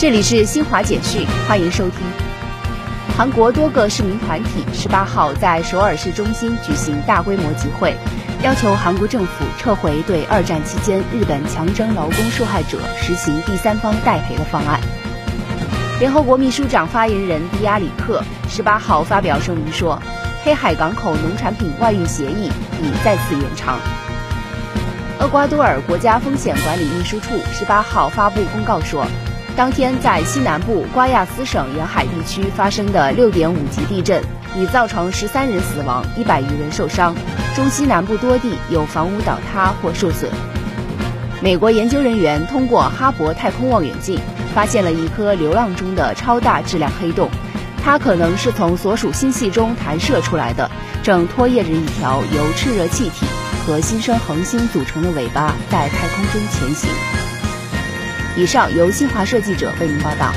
这里是新华简讯，欢迎收听。韩国多个市民团体十八号在首尔市中心举行大规模集会，要求韩国政府撤回对二战期间日本强征劳工受害者实行第三方代赔的方案。联合国秘书长发言人迪亚里克十八号发表声明说，黑海港口农产品外运协议已再次延长。厄瓜多尔国家风险管理秘书处十八号发布公告说，当天在西南部瓜亚斯省沿海地区发生的六点五级地震已造成十三人死亡，一百余人受伤，中西南部多地有房屋倒塌或受损。美国研究人员通过哈勃太空望远镜发现了一颗流浪中的超大质量黑洞，它可能是从所属星系中弹射出来的，正拖曳着一条由炽热气体。和新生恒星组成的尾巴在太空中前行。以上由新华社记者为您报道。